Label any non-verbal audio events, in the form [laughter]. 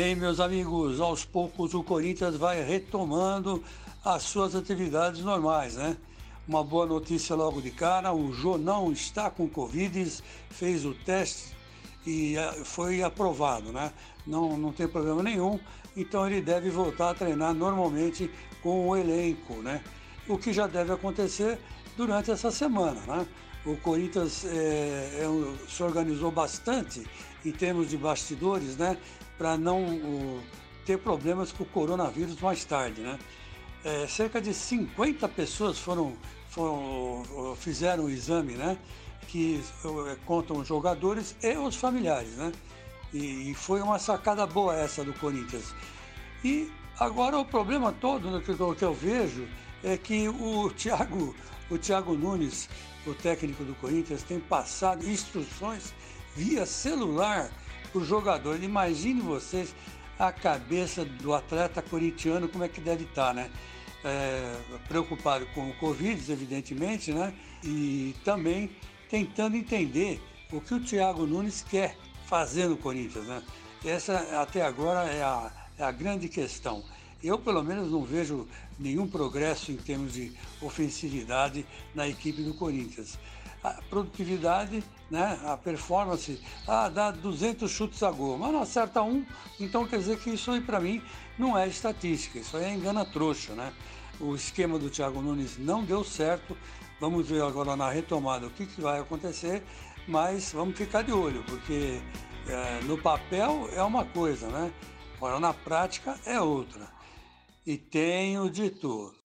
Bem, meus amigos, aos poucos o Corinthians vai retomando as suas atividades normais, né? Uma boa notícia logo de cara: o Jô não está com Covid, fez o teste e eh, foi aprovado, né? Não, não tem problema nenhum, então ele deve voltar a treinar normalmente com o elenco, né? O que já deve acontecer durante essa semana, né? O Corinthians é, é, se organizou bastante em termos de bastidores, né? Para não o, ter problemas com o coronavírus mais tarde, né? É, cerca de 50 pessoas foram, foram fizeram o exame, né? Que é, contam os jogadores e os familiares, né? E, e, foi uma sacada boa essa do Corinthians. E agora o problema todo né, que, que eu vejo é que o [laughs] Thiago, o Thiago Nunes, o técnico do Corinthians, tem passado instruções via celular para o jogador. Imagine vocês a cabeça do atleta corintiano, como é que deve estar, tá, né? É, preocupado com o Covid, evidentemente, né? E também tentando entender o que o Thiago Nunes quer fazer no Corinthians, né? Essa até agora é a, é a grande questão. Eu, pelo menos, não vejo nenhum progresso em termos de ofensividade na equipe do Corinthians. A produtividade, né, a performance, ah, dá 200 chutes a gol, mas não acerta um, então quer dizer que isso aí para mim não é estatística, isso aí é engana trouxa, né? O esquema do Thiago Nunes não deu certo, vamos ver agora na retomada o que, que vai acontecer, mas vamos ficar de olho, porque é, no papel é uma coisa, né? Agora na prática é outra. E tenho de tudo.